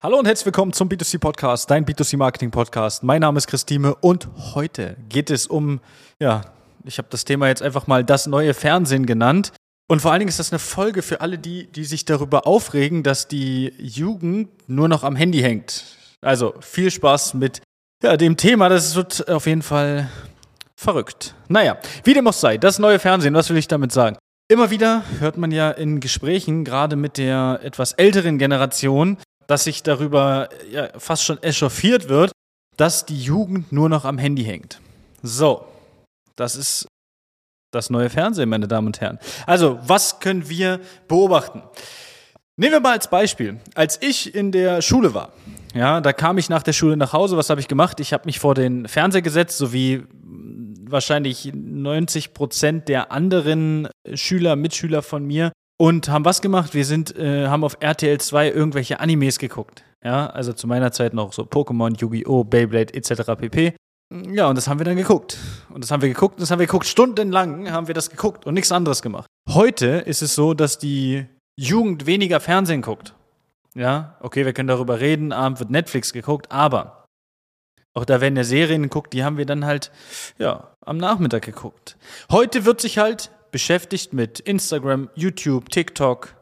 Hallo und herzlich willkommen zum B2C Podcast, dein B2C Marketing Podcast. Mein Name ist Christine und heute geht es um, ja, ich habe das Thema jetzt einfach mal das neue Fernsehen genannt. Und vor allen Dingen ist das eine Folge für alle die, die sich darüber aufregen, dass die Jugend nur noch am Handy hängt. Also viel Spaß mit ja, dem Thema, das wird auf jeden Fall verrückt. Naja, wie dem auch sei, das neue Fernsehen, was will ich damit sagen? Immer wieder hört man ja in Gesprächen, gerade mit der etwas älteren Generation, dass sich darüber ja, fast schon echauffiert wird, dass die Jugend nur noch am Handy hängt. So, das ist das neue Fernsehen, meine Damen und Herren. Also, was können wir beobachten? Nehmen wir mal als Beispiel, als ich in der Schule war, ja, da kam ich nach der Schule nach Hause, was habe ich gemacht? Ich habe mich vor den Fernseher gesetzt, so wie wahrscheinlich 90 Prozent der anderen Schüler, Mitschüler von mir und haben was gemacht? Wir sind, äh, haben auf RTL 2 irgendwelche Animes geguckt. Ja, also zu meiner Zeit noch so Pokémon, Yu-Gi-Oh!, Beyblade etc. pp. Ja, und das haben wir dann geguckt. Und das haben wir geguckt, und das haben wir geguckt. Stundenlang haben wir das geguckt und nichts anderes gemacht. Heute ist es so, dass die Jugend weniger Fernsehen guckt. Ja, okay, wir können darüber reden, abend wird Netflix geguckt, aber auch da werden ja Serien geguckt, die haben wir dann halt, ja, am Nachmittag geguckt. Heute wird sich halt beschäftigt mit Instagram, YouTube, TikTok.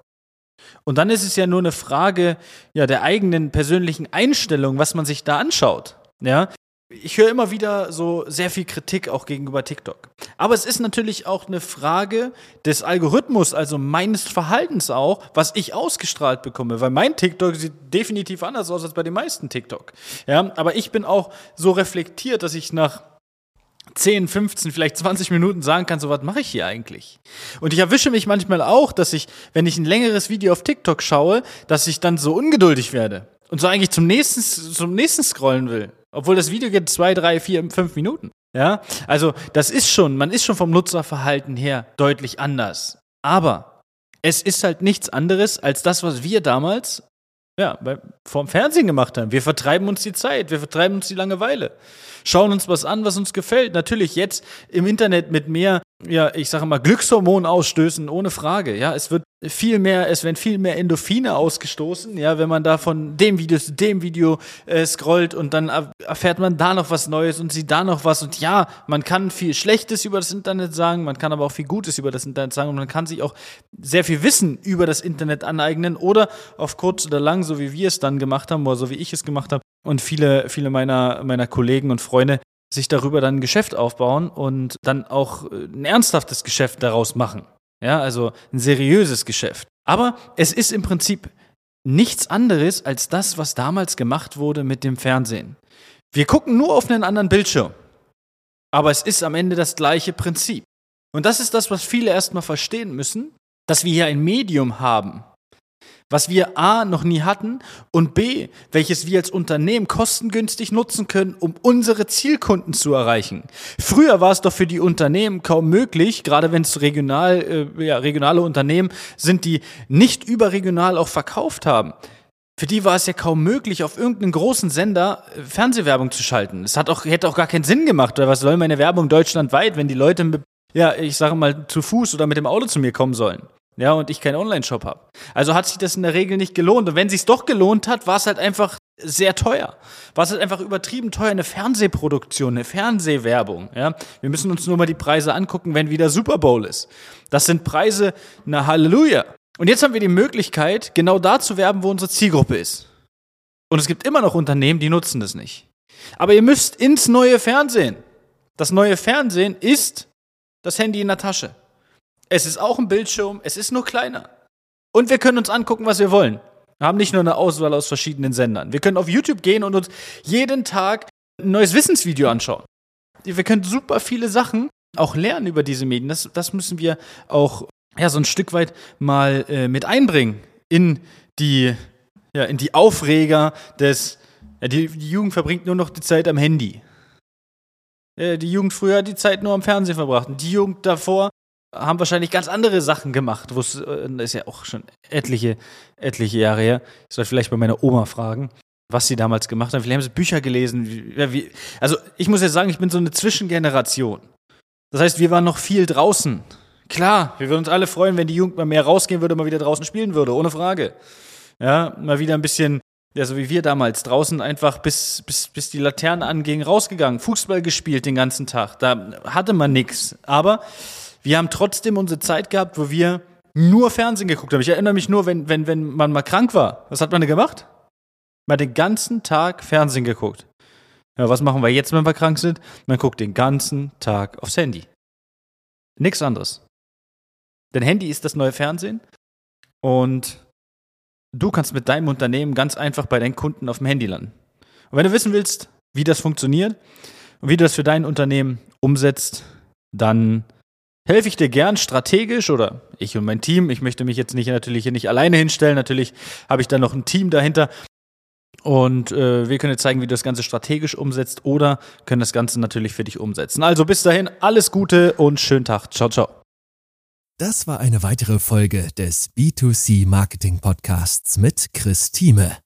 Und dann ist es ja nur eine Frage ja, der eigenen persönlichen Einstellung, was man sich da anschaut. Ja, ich höre immer wieder so sehr viel Kritik auch gegenüber TikTok. Aber es ist natürlich auch eine Frage des Algorithmus, also meines Verhaltens auch, was ich ausgestrahlt bekomme. Weil mein TikTok sieht definitiv anders aus als bei den meisten TikTok. Ja, aber ich bin auch so reflektiert, dass ich nach 10, 15, vielleicht 20 Minuten sagen kann, so was mache ich hier eigentlich? Und ich erwische mich manchmal auch, dass ich, wenn ich ein längeres Video auf TikTok schaue, dass ich dann so ungeduldig werde und so eigentlich zum nächsten, zum nächsten scrollen will. Obwohl das Video geht zwei, drei, vier, fünf Minuten. Ja, also das ist schon, man ist schon vom Nutzerverhalten her deutlich anders. Aber es ist halt nichts anderes als das, was wir damals ja, bei, vorm Fernsehen gemacht haben. Wir vertreiben uns die Zeit, wir vertreiben uns die Langeweile. Schauen uns was an, was uns gefällt. Natürlich jetzt im Internet mit mehr ja, ich sage mal, Glückshormon ausstößen, ohne Frage. Ja, es wird viel mehr, es werden viel mehr Endorphine ausgestoßen, ja, wenn man da von dem Video zu dem Video äh, scrollt und dann erfährt man da noch was Neues und sieht da noch was und ja, man kann viel Schlechtes über das Internet sagen, man kann aber auch viel Gutes über das Internet sagen und man kann sich auch sehr viel Wissen über das Internet aneignen oder auf kurz oder lang, so wie wir es dann gemacht haben oder so wie ich es gemacht habe und viele, viele meiner, meiner Kollegen und Freunde, sich darüber dann ein Geschäft aufbauen und dann auch äh, ein ernsthaftes Geschäft daraus machen. Ja, also ein seriöses Geschäft. Aber es ist im Prinzip nichts anderes als das, was damals gemacht wurde mit dem Fernsehen. Wir gucken nur auf einen anderen Bildschirm. Aber es ist am Ende das gleiche Prinzip. Und das ist das, was viele erstmal verstehen müssen, dass wir hier ein Medium haben, was wir A noch nie hatten und B, welches wir als Unternehmen kostengünstig nutzen können, um unsere Zielkunden zu erreichen. Früher war es doch für die Unternehmen kaum möglich, gerade wenn es regional, äh, ja, regionale Unternehmen sind, die nicht überregional auch verkauft haben. Für die war es ja kaum möglich, auf irgendeinen großen Sender äh, Fernsehwerbung zu schalten. Es auch, hätte auch gar keinen Sinn gemacht, oder was soll meine Werbung deutschlandweit, wenn die Leute, ja, ich sage mal, zu Fuß oder mit dem Auto zu mir kommen sollen? Ja, und ich keinen Online-Shop habe. Also hat sich das in der Regel nicht gelohnt. Und wenn sich's doch gelohnt hat, war es halt einfach sehr teuer. War es halt einfach übertrieben teuer, eine Fernsehproduktion, eine Fernsehwerbung. Ja? Wir müssen uns nur mal die Preise angucken, wenn wieder Super Bowl ist. Das sind Preise, na Halleluja. Und jetzt haben wir die Möglichkeit, genau da zu werben, wo unsere Zielgruppe ist. Und es gibt immer noch Unternehmen, die nutzen das nicht. Aber ihr müsst ins neue Fernsehen. Das neue Fernsehen ist das Handy in der Tasche. Es ist auch ein Bildschirm, es ist nur kleiner. Und wir können uns angucken, was wir wollen. Wir haben nicht nur eine Auswahl aus verschiedenen Sendern. Wir können auf YouTube gehen und uns jeden Tag ein neues Wissensvideo anschauen. Wir können super viele Sachen auch lernen über diese Medien. Das, das müssen wir auch ja, so ein Stück weit mal äh, mit einbringen in die, ja, in die Aufreger des. Ja, die, die Jugend verbringt nur noch die Zeit am Handy. Äh, die Jugend früher hat die Zeit nur am Fernsehen verbracht. Und die Jugend davor haben wahrscheinlich ganz andere Sachen gemacht. Wo es äh, ist ja auch schon etliche, etliche Jahre her. Ich soll vielleicht bei meiner Oma fragen, was sie damals gemacht haben. Vielleicht haben sie Bücher gelesen. Wie, wie, also ich muss jetzt sagen, ich bin so eine Zwischengeneration. Das heißt, wir waren noch viel draußen. Klar, wir würden uns alle freuen, wenn die Jugend mal mehr rausgehen würde, mal wieder draußen spielen würde, ohne Frage. Ja, mal wieder ein bisschen ja, so wie wir damals, draußen einfach bis, bis, bis die Laternen angingen, rausgegangen, Fußball gespielt den ganzen Tag. Da hatte man nichts. Aber wir haben trotzdem unsere Zeit gehabt, wo wir nur Fernsehen geguckt haben. Ich erinnere mich nur, wenn, wenn, wenn man mal krank war. Was hat man denn gemacht? Hat den ganzen Tag Fernsehen geguckt. Ja, was machen wir jetzt, wenn wir krank sind? Man guckt den ganzen Tag aufs Handy. Nichts anderes. Denn Handy ist das neue Fernsehen und du kannst mit deinem Unternehmen ganz einfach bei deinen Kunden auf dem Handy landen. Und wenn du wissen willst, wie das funktioniert und wie du das für dein Unternehmen umsetzt, dann helfe ich dir gern strategisch oder ich und mein Team. Ich möchte mich jetzt nicht natürlich hier nicht alleine hinstellen. Natürlich habe ich da noch ein Team dahinter. Und äh, wir können dir zeigen, wie du das Ganze strategisch umsetzt oder können das Ganze natürlich für dich umsetzen. Also bis dahin, alles Gute und schönen Tag. Ciao, ciao. Das war eine weitere Folge des B2C Marketing Podcasts mit Chris Thieme.